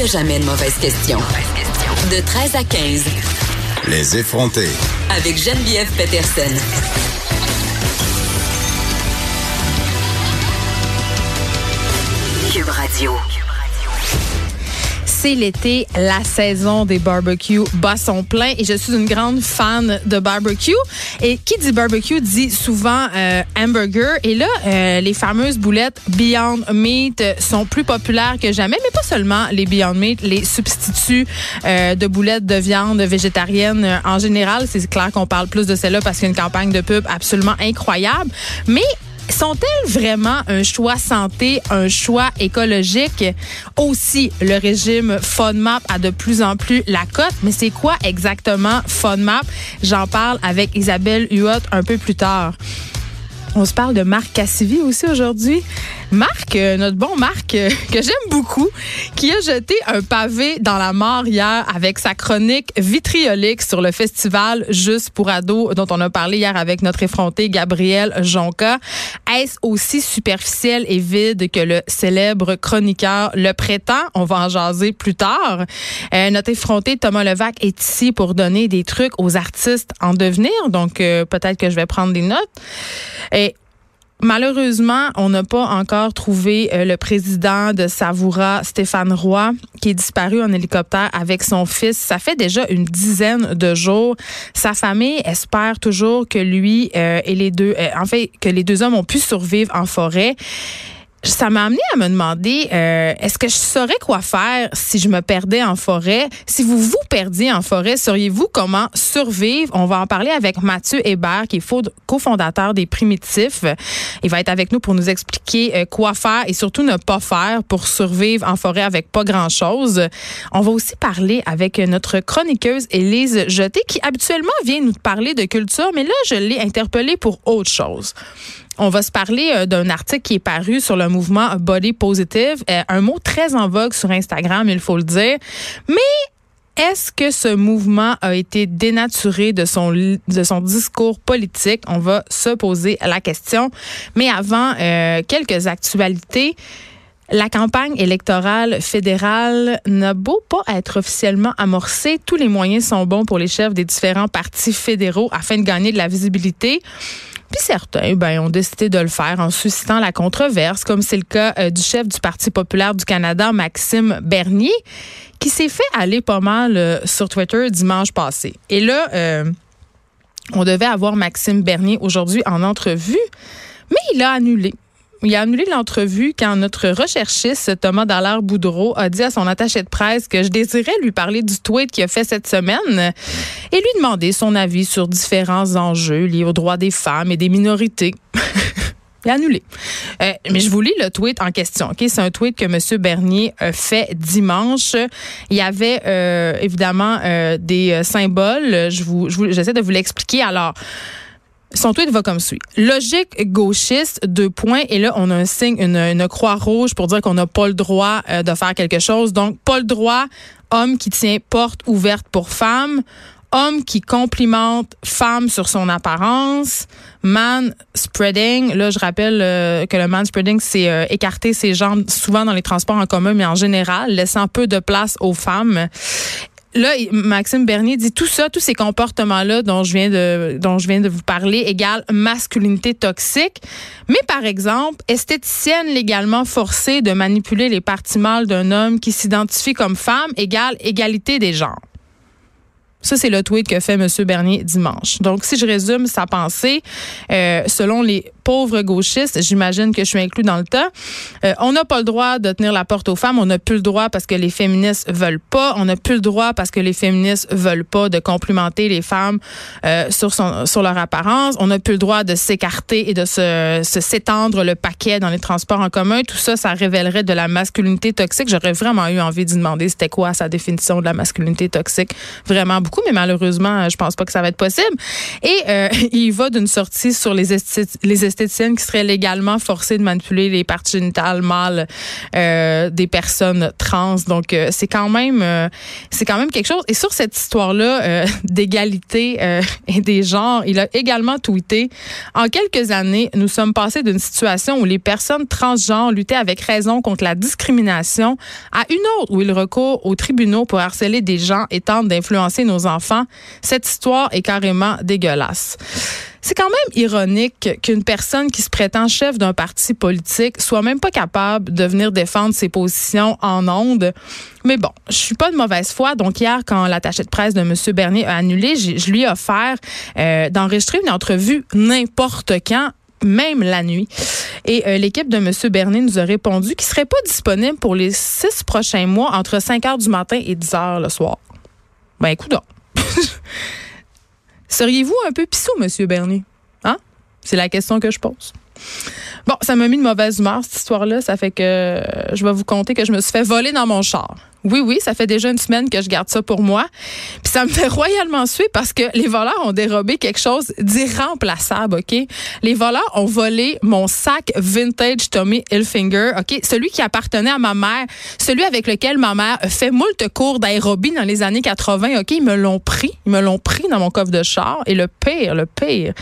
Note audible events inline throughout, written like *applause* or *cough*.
n'y a jamais de mauvaise question. De 13 à 15. Les effronter. Avec Geneviève Peterson. Cube Radio c'est l'été, la saison des barbecues bat son plein et je suis une grande fan de barbecue. Et qui dit barbecue dit souvent euh, hamburger. Et là, euh, les fameuses boulettes Beyond Meat sont plus populaires que jamais, mais pas seulement les Beyond Meat, les substituts euh, de boulettes de viande végétarienne en général. C'est clair qu'on parle plus de celle-là parce qu'il y a une campagne de pub absolument incroyable. Mais sont-elles vraiment un choix santé, un choix écologique? Aussi, le régime FODMAP a de plus en plus la cote, mais c'est quoi exactement FODMAP? J'en parle avec Isabelle Huot un peu plus tard. On se parle de Marc Cassivi aussi aujourd'hui. Marc, euh, notre bon Marc, euh, *laughs* que j'aime beaucoup, qui a jeté un pavé dans la mort hier avec sa chronique vitriolique sur le festival Juste pour ados dont on a parlé hier avec notre effronté Gabriel Jonca. Est-ce aussi superficiel et vide que le célèbre chroniqueur le prétend? On va en jaser plus tard. Euh, notre effronté Thomas Levac est ici pour donner des trucs aux artistes en devenir, donc peut-être que je vais prendre des notes. Malheureusement, on n'a pas encore trouvé euh, le président de Savoura, Stéphane Roy, qui est disparu en hélicoptère avec son fils. Ça fait déjà une dizaine de jours. Sa famille espère toujours que lui euh, et les deux, euh, que les deux hommes ont pu survivre en forêt ça m'a amené à me demander euh, est-ce que je saurais quoi faire si je me perdais en forêt? Si vous vous perdiez en forêt, sauriez-vous comment survivre? On va en parler avec Mathieu Hébert, qui est cofondateur des Primitifs. Il va être avec nous pour nous expliquer euh, quoi faire et surtout ne pas faire pour survivre en forêt avec pas grand-chose. On va aussi parler avec notre chroniqueuse Élise Jeté, qui habituellement vient nous parler de culture, mais là, je l'ai interpellée pour autre chose. On va se parler euh, d'un article qui est paru sur le mouvement Body Positive, euh, un mot très en vogue sur Instagram, il faut le dire. Mais est-ce que ce mouvement a été dénaturé de son, de son discours politique? On va se poser la question. Mais avant, euh, quelques actualités. La campagne électorale fédérale n'a beau pas être officiellement amorcée, tous les moyens sont bons pour les chefs des différents partis fédéraux afin de gagner de la visibilité. Puis certains ben, ont décidé de le faire en suscitant la controverse, comme c'est le cas euh, du chef du Parti populaire du Canada, Maxime Bernier, qui s'est fait aller pas mal euh, sur Twitter dimanche passé. Et là, euh, on devait avoir Maxime Bernier aujourd'hui en entrevue, mais il a annulé il a annulé l'entrevue quand notre recherchiste Thomas Dallaire Boudreau a dit à son attaché de presse que je désirais lui parler du tweet qu'il a fait cette semaine et lui demander son avis sur différents enjeux liés aux droits des femmes et des minorités. *laughs* Il a annulé. Euh, mais je vous lis le tweet en question. Ok, C'est un tweet que M. Bernier a fait dimanche. Il y avait euh, évidemment euh, des symboles. Je vous, j'essaie de vous l'expliquer. Alors, son tweet va comme suit. Logique gauchiste, deux points. Et là, on a un signe, une, croix rouge pour dire qu'on n'a pas le droit euh, de faire quelque chose. Donc, pas le droit. Homme qui tient porte ouverte pour femme. Homme qui complimente femme sur son apparence. Man spreading. Là, je rappelle euh, que le man spreading, c'est euh, écarter ses jambes souvent dans les transports en commun, mais en général, laissant peu de place aux femmes là, Maxime Bernier dit tout ça, tous ces comportements-là dont je viens de, dont je viens de vous parler, égale masculinité toxique. Mais par exemple, esthéticienne légalement forcée de manipuler les parties mâles d'un homme qui s'identifie comme femme égale égalité des genres. Ça, c'est le tweet que fait M. Bernier dimanche. Donc, si je résume sa pensée, euh, selon les pauvres gauchistes, j'imagine que je suis inclus dans le temps, euh, on n'a pas le droit de tenir la porte aux femmes, on n'a plus le droit parce que les féministes veulent pas, on n'a plus le droit parce que les féministes veulent pas de complimenter les femmes euh, sur, son, sur leur apparence, on n'a plus le droit de s'écarter et de se, se s'étendre le paquet dans les transports en commun. Tout ça, ça révélerait de la masculinité toxique. J'aurais vraiment eu envie de demander c'était quoi sa définition de la masculinité toxique. Vraiment beaucoup, mais malheureusement, je pense pas que ça va être possible. Et *laughs* il va d'une sortie sur les, les esthéticiennes qui seraient légalement forcées de manipuler les parties génitales mâles des personnes trans. Donc, c'est quand même, c'est quand même quelque chose. Et sur cette histoire-là *laughs* d'égalité et des genres, il a également tweeté en quelques années, nous sommes passés d'une situation où les personnes transgenres luttaient avec raison contre la discrimination à une autre où ils recourent aux tribunaux pour harceler des gens et tentent d'influencer nos enfants. Cette histoire est carrément dégueulasse. C'est quand même ironique qu'une personne qui se prétend chef d'un parti politique soit même pas capable de venir défendre ses positions en ondes. Mais bon, je suis pas de mauvaise foi. Donc hier, quand l'attaché de presse de M. Bernier a annulé, je lui ai offert euh, d'enregistrer une entrevue n'importe quand même la nuit. Et euh, l'équipe de M. Bernier nous a répondu qu'il serait pas disponible pour les six prochains mois entre 5 heures du matin et 10 heures le soir. Ben, écoute *laughs* Seriez-vous un peu pissou, M. Bernier? Hein? C'est la question que je pose. Bon, ça m'a mis de mauvaise humeur, cette histoire-là. Ça fait que je vais vous conter que je me suis fait voler dans mon char. Oui, oui, ça fait déjà une semaine que je garde ça pour moi. Puis ça me fait royalement suer parce que les voleurs ont dérobé quelque chose d'irremplaçable, OK? Les voleurs ont volé mon sac vintage Tommy Hilfiger, OK? Celui qui appartenait à ma mère, celui avec lequel ma mère fait moult cours d'aérobie dans les années 80, OK? Ils me l'ont pris. Ils me l'ont pris dans mon coffre de char. Et le pire, le pire,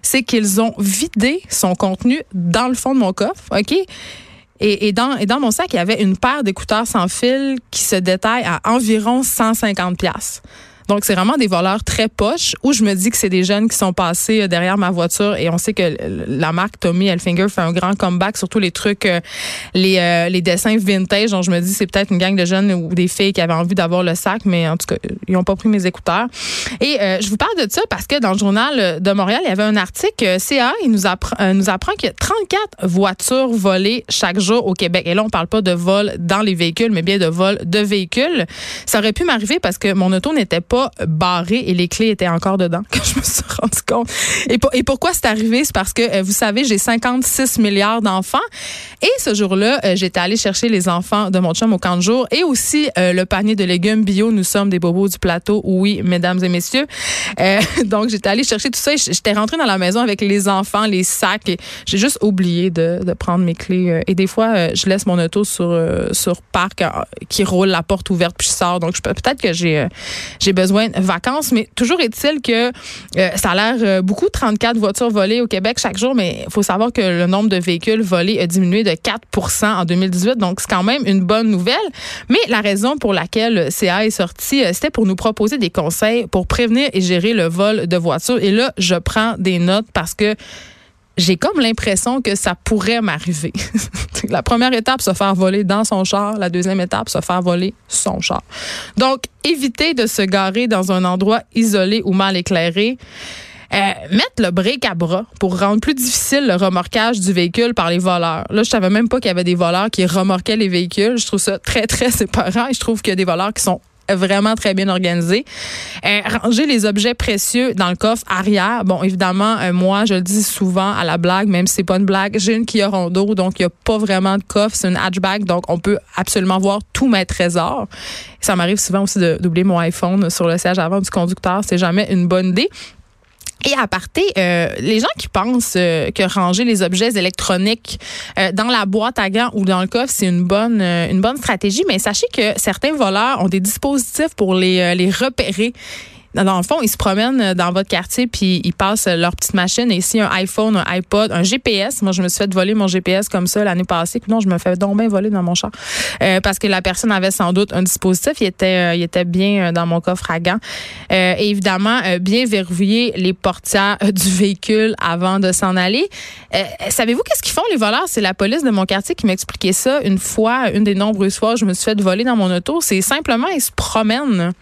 c'est qu'ils ont vidé son contenu dans le fond de mon coffre, OK? Et, dans, dans mon sac, il y avait une paire d'écouteurs sans fil qui se détaille à environ 150 pièces. Donc, c'est vraiment des voleurs très poches où je me dis que c'est des jeunes qui sont passés euh, derrière ma voiture et on sait que la marque Tommy Elfinger fait un grand comeback, surtout les trucs, euh, les, euh, les dessins vintage. Donc, je me dis c'est peut-être une gang de jeunes ou des filles qui avaient envie d'avoir le sac, mais en tout cas, ils n'ont pas pris mes écouteurs. Et je vous parle de ça parce que dans le journal de Montréal, il y avait un article CA, il nous apprend, nous apprend qu'il y a 34 voitures volées chaque jour au Québec. Et là, on parle pas de vol dans les véhicules, mais bien de vol de véhicules. Ça aurait pu m'arriver parce que mon auto n'était pas barré et les clés étaient encore dedans quand je me suis rendu compte. Et, et pourquoi c'est arrivé? C'est parce que, euh, vous savez, j'ai 56 milliards d'enfants. Et ce jour-là, euh, j'étais allée chercher les enfants de mon chum au camp de jour et aussi euh, le panier de légumes bio. Nous sommes des bobos du plateau. Oui, mesdames et messieurs. *laughs* donc, j'étais allée chercher tout ça. J'étais rentrée dans la maison avec les enfants, les sacs. Et j'ai juste oublié de, de, prendre mes clés. Et des fois, je laisse mon auto sur, sur parc qui roule la porte ouverte puis je sors. Donc, peut-être que j'ai j'ai besoin de vacances. Mais toujours est-il que euh, ça a l'air euh, beaucoup, 34 voitures volées au Québec chaque jour, mais il faut savoir que le nombre de véhicules volés a diminué de 4% en 2018. Donc, c'est quand même une bonne nouvelle. Mais la raison pour laquelle CA est sorti, euh, c'était pour nous proposer des conseils pour prévenir et gérer le vol de voitures. Et là, je prends des notes parce que j'ai comme l'impression que ça pourrait m'arriver. *laughs* la première étape, se faire voler dans son char. La deuxième étape, se faire voler son char. Donc, éviter de se garer dans un endroit isolé ou mal éclairé. Euh, mettre le bric à bras pour rendre plus difficile le remorquage du véhicule par les voleurs. Là, je savais même pas qu'il y avait des voleurs qui remorquaient les véhicules. Je trouve ça très, très *laughs* séparant et je trouve qu'il y a des voleurs qui sont vraiment très bien organisé. Euh, ranger les objets précieux dans le coffre arrière. Bon, évidemment, euh, moi, je le dis souvent à la blague, même si c'est pas une blague, j'ai une Kia Rondo, donc il n'y a pas vraiment de coffre, c'est une hatchback, donc on peut absolument voir tous mes trésors. Ça m'arrive souvent aussi d'oublier mon iPhone sur le siège avant du conducteur, c'est jamais une bonne idée. Et à parté, euh, les gens qui pensent euh, que ranger les objets électroniques euh, dans la boîte à gants ou dans le coffre, c'est une bonne une bonne stratégie, mais sachez que certains voleurs ont des dispositifs pour les les repérer dans le fond, ils se promènent euh, dans votre quartier puis ils passent euh, leur petite machine. Et ici, un iPhone, un iPod, un GPS. Moi, je me suis fait voler mon GPS comme ça l'année passée. Non, je me fais donc bien voler dans mon char. Euh, parce que la personne avait sans doute un dispositif. Il était, il était bien dans mon coffre à gants. et évidemment, bien verrouiller les portières du véhicule avant de s'en aller. Savez-vous qu'est-ce qu'ils font, les voleurs? C'est la police de mon quartier qui m'expliquait ça une fois, une des nombreuses fois, je me suis fait voler dans mon auto. C'est simplement, ils se promènent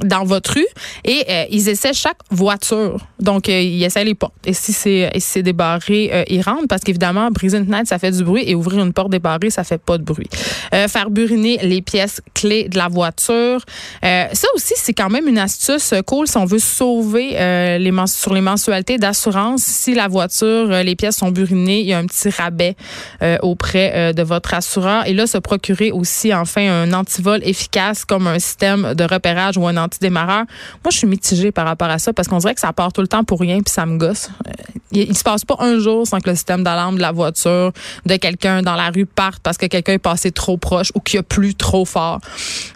dans votre rue et euh, ils essaient chaque voiture. Donc, euh, ils essaient les portes. Et si c'est si débarré, euh, ils rentrent parce qu'évidemment, briser une fenêtre, ça fait du bruit et ouvrir une porte débarrée, ça fait pas de bruit. faire buriner les pièces clés de la voiture. ça aussi, c'est quand même une astuce cool si on veut sauver les sur les mensualités d'assurance. Si la voiture, les pièces sont burinées, il y a un petit rabais auprès de votre assureur. Et là, se procurer aussi, enfin, un antivol efficace comme un système de repérage ou un antidémarreur. Moi, je suis mitigée par rapport à ça parce qu'on dirait que ça part tout le temps pour rien puis ça me gosse. Euh, il, il se passe pas un jour sans que le système d'alarme de la voiture de quelqu'un dans la rue parte parce que quelqu'un est passé trop proche ou qu'il a plu trop fort.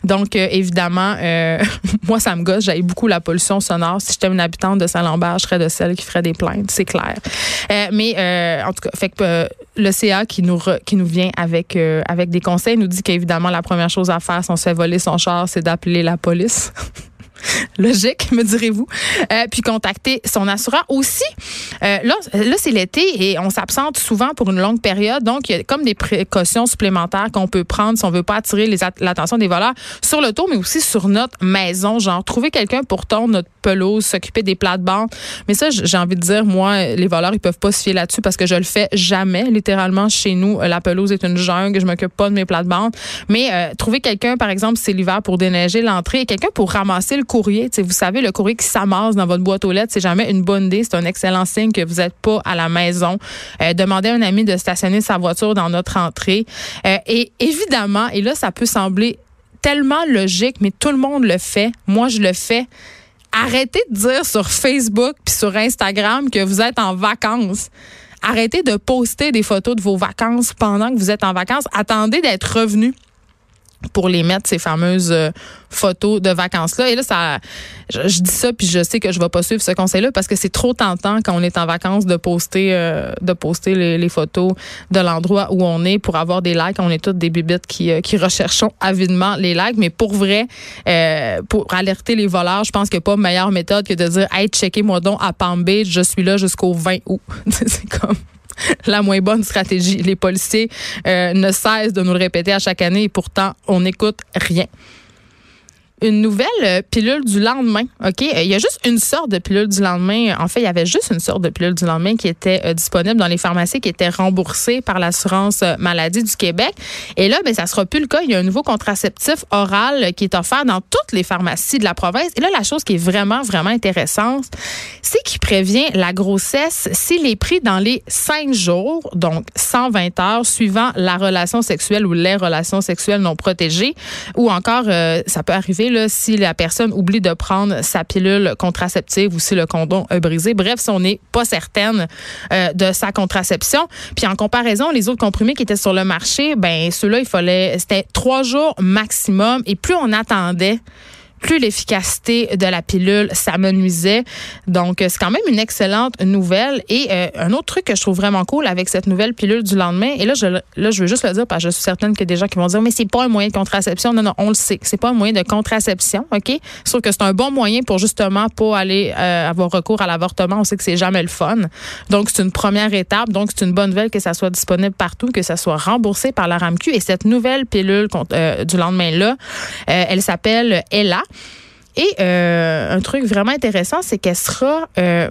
Donc, euh, évidemment, euh, *laughs* moi, ça me gosse. J'avais beaucoup la pollution sonore. Si j'étais une habitante de Saint-Lambert, je serais de celle qui ferait des plaintes, c'est clair. Mais en tout cas, fait que le CA qui nous qui nous vient avec avec des conseils nous dit qu'évidemment la première chose à faire si on se fait voler son char, c'est d'appeler la police. *laughs* *laughs* Logique, me direz-vous. Euh, puis contacter son assureur aussi. Euh, là, c'est l'été et on s'absente souvent pour une longue période. Donc, il y a comme des précautions supplémentaires qu'on peut prendre si on veut pas attirer l'attention des voleurs sur le tour, mais aussi sur notre maison. Genre, trouver quelqu'un pour tondre notre pelouse, s'occuper des plates-bandes. Mais ça, j'ai envie de dire, moi, les voleurs, ils peuvent pas se fier là-dessus parce que je le fais jamais. Littéralement, chez nous, la pelouse est une jungle. Je m'occupe pas de mes plates-bandes. Mais euh, trouver quelqu'un, par exemple, c'est l'hiver pour déneiger l'entrée, quelqu'un pour ramasser le courrier. vous savez, le courrier qui s'amasse dans votre boîte aux lettres, c'est jamais une bonne idée. C'est un excellent signe que vous n'êtes pas à la maison. Euh, demandez à un ami de stationner sa voiture dans notre entrée. Euh, et évidemment, et là, ça peut sembler tellement logique, mais tout le monde le fait. Moi, je le fais. Arrêtez de dire sur Facebook puis sur Instagram que vous êtes en vacances. Arrêtez de poster des photos de vos vacances pendant que vous êtes en vacances. Attendez d'être revenu pour les mettre ces fameuses euh, photos de vacances là et là ça je, dis ça puis je sais que je vais pas suivre ce conseil là parce que c'est trop tentant quand on est en vacances de poster euh, de poster les, photos de l'endroit où on est pour avoir des likes. On est toutes des bibites qui euh, qui recherchons avidement les likes. Mais pour vrai pour alerter les voleurs je pense qu'il n'y a pas meilleure méthode que de dire hey checkez moi donc à Palm je suis là jusqu'au 20 août. *laughs* C'est comme la moins bonne stratégie. Les policiers euh, ne cessent de nous le répéter à chaque année et pourtant, on n'écoute rien une nouvelle euh, pilule du lendemain. OK? Euh, il y a juste une sorte de pilule du lendemain. En fait, il y avait juste une sorte de pilule du lendemain qui était euh, disponible dans les pharmacies, qui était remboursée par l'assurance maladie du Québec. Et là, ben, ça sera plus le cas. Il y a un nouveau contraceptif oral qui est offert dans toutes les pharmacies de la province. Et là, la chose qui est vraiment, vraiment intéressante, c'est qu'il prévient la grossesse s'il est pris dans les cinq jours, donc 120 heures, suivant la relation sexuelle ou les relations sexuelles non protégées, ou encore, ça peut arriver si la personne oublie de prendre sa pilule contraceptive ou si le condom a brisé. Bref, si on n'est pas certaine euh, de sa contraception. Puis en comparaison, les autres comprimés qui étaient sur le marché, ben ceux-là, il fallait, c'était trois jours maximum. Et plus on attendait, plus l'efficacité de la pilule s'amenuisait. Donc, euh, c'est quand même une excellente nouvelle. Et euh, un autre truc que je trouve vraiment cool avec cette nouvelle pilule du lendemain, et là, je, là, je veux juste le dire parce que je suis certaine que des gens qui vont dire, mais c'est pas un moyen de contraception. Non, non, on le sait. C'est pas un moyen de contraception, OK? Sauf que c'est un bon moyen pour justement pas aller euh, avoir recours à l'avortement. On sait que c'est jamais le fun. Donc, c'est une première étape. Donc, c'est une bonne nouvelle que ça soit disponible partout, que ça soit remboursé par la RAMQ. Et cette nouvelle pilule du lendemain-là, elle s'appelle Ella. Et euh, un truc vraiment intéressant, c'est qu'elle sera euh,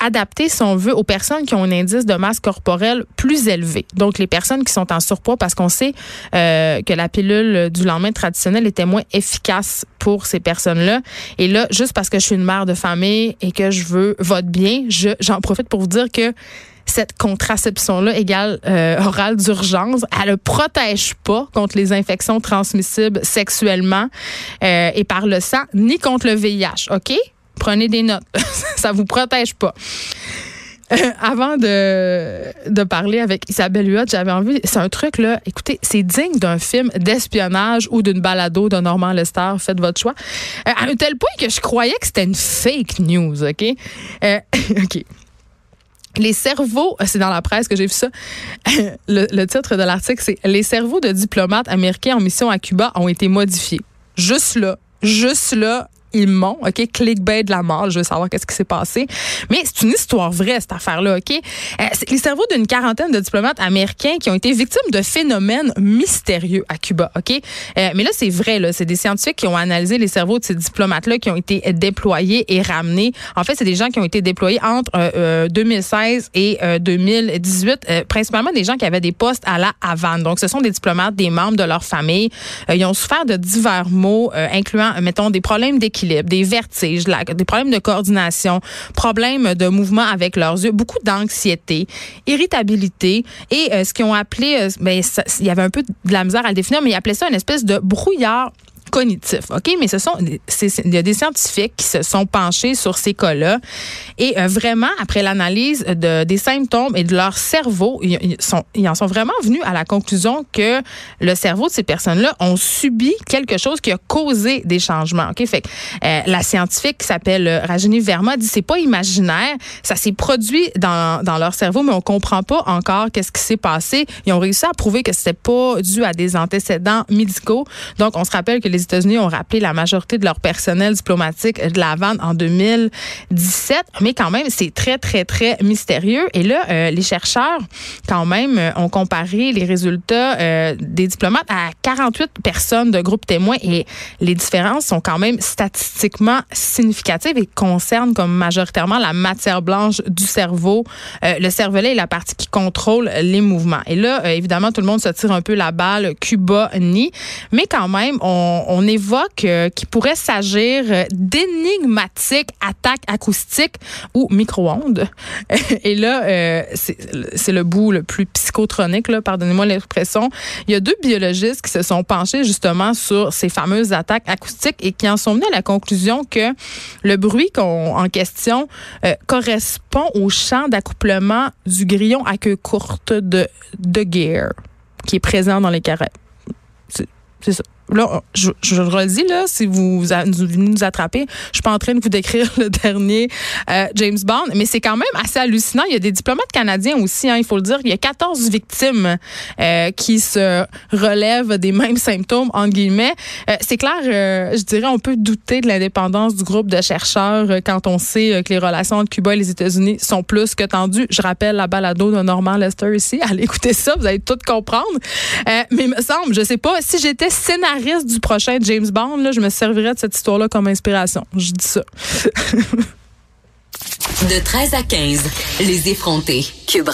adaptée, si on veut, aux personnes qui ont un indice de masse corporelle plus élevé. Donc, les personnes qui sont en surpoids, parce qu'on sait euh, que la pilule du lendemain traditionnel était moins efficace pour ces personnes-là. Et là, juste parce que je suis une mère de famille et que je veux votre bien, j'en profite pour vous dire que cette contraception-là égale euh, orale d'urgence, elle ne protège pas contre les infections transmissibles sexuellement euh, et par le sang, ni contre le VIH. OK? Prenez des notes. *laughs* Ça vous protège pas. Euh, avant de, de parler avec Isabelle Huot, j'avais envie. C'est un truc, là. Écoutez, c'est digne d'un film d'espionnage ou d'une balado de Normand Lester. Faites votre choix. à un tel point que je croyais que c'était une fake news, OK? *laughs* OK les cerveaux, c'est dans la presse que j'ai vu ça. *laughs* Le, titre de l'article, c'est Les cerveaux de diplomates américains en mission à Cuba ont été modifiés. Juste là, juste là, ils m'ont, OK, clickbait de la mort, je veux savoir qu'est-ce qui s'est passé. Mais c'est une histoire vraie, cette affaire-là, OK? Euh, les cerveaux d'une quarantaine de diplomates américains qui ont été victimes de phénomènes mystérieux à Cuba, OK? Euh, mais là, c'est vrai, là. C'est des scientifiques qui ont analysé les cerveaux de ces diplomates-là qui ont été déployés et ramenés. En fait, c'est des gens qui ont été déployés entre 2016 euh, et 2018, principalement des gens qui avaient des postes à la Havane. Donc, ce sont des diplomates, des membres de leur famille. ils ont souffert de divers maux, incluant, mettons, des problèmes d'équilibre des vertiges, des problèmes de coordination, problèmes de mouvement avec leurs yeux, beaucoup d'anxiété, irritabilité et euh, ce qu'ils ont appelé, euh, ben, il y avait un peu de la misère à le définir, mais ils appelaient ça une espèce de brouillard cognitif. OK? Mais ce sont, il y a des scientifiques qui se sont penchés sur ces cas-là. Et vraiment, après l'analyse de, des symptômes et de leur cerveau, ils, sont, ils en sont vraiment venus à la conclusion que le cerveau de ces personnes-là ont subi quelque chose qui a causé des changements. OK? Fait la scientifique qui s'appelle Rajini Verma dit c'est pas imaginaire, ça s'est produit dans, dans leur cerveau, mais on comprend pas encore qu'est-ce qui s'est passé. Ils ont réussi à prouver que c'était pas dû à des antécédents médicaux. Donc, on se rappelle que les États-Unis ont rappelé la majorité de leur personnel diplomatique de la vente en 2017, mais quand même, c'est très, très, très mystérieux. Et là, euh, les chercheurs, quand même, euh, ont comparé les résultats euh, des diplomates à 48 personnes de groupe témoins et les différences sont quand même statistiquement significatives et concernent comme majoritairement la matière blanche du cerveau. le cervelet est la partie qui contrôle les mouvements. Et là, évidemment, tout le monde se tire un peu la balle Cuba-ni, mais quand même, on, on évoque qu'il pourrait s'agir d'énigmatiques attaques acoustiques ou micro-ondes. *laughs* Et là, euh, c'est le bout le plus psychotronique, pardonnez-moi l'expression. Il y a deux biologistes qui se sont penchés justement sur ces fameuses attaques acoustiques et qui en sont venus à la conclusion que le bruit en question euh, correspond au champ d'accouplement du grillon à queue courte de, de Gear qui est présent dans les carrés. C'est ça là, je, je le redis, là, si vous, venez nous attraper, je suis pas en train de vous décrire *laughs* le dernier euh, James Bond, mais c'est quand même assez hallucinant. Il y a des diplomates canadiens aussi, hein, il faut le dire. Il y a 14 victimes euh, qui se relèvent des mêmes symptômes, entre guillemets. Euh, c'est clair, je dirais, on peut douter de l'indépendance du groupe de chercheurs quand on sait que les relations entre Cuba et les États-Unis sont plus que tendues. Je rappelle la balado de Norman Lester ici. *laughs* Allez écouter ça, vous allez tout comprendre. mais il me semble, je sais pas, si j'étais scénariste du prochain James Bond, là, je me servirais de cette histoire-là comme inspiration. Je dis ça. de 13 à 15, les effrontés. Cube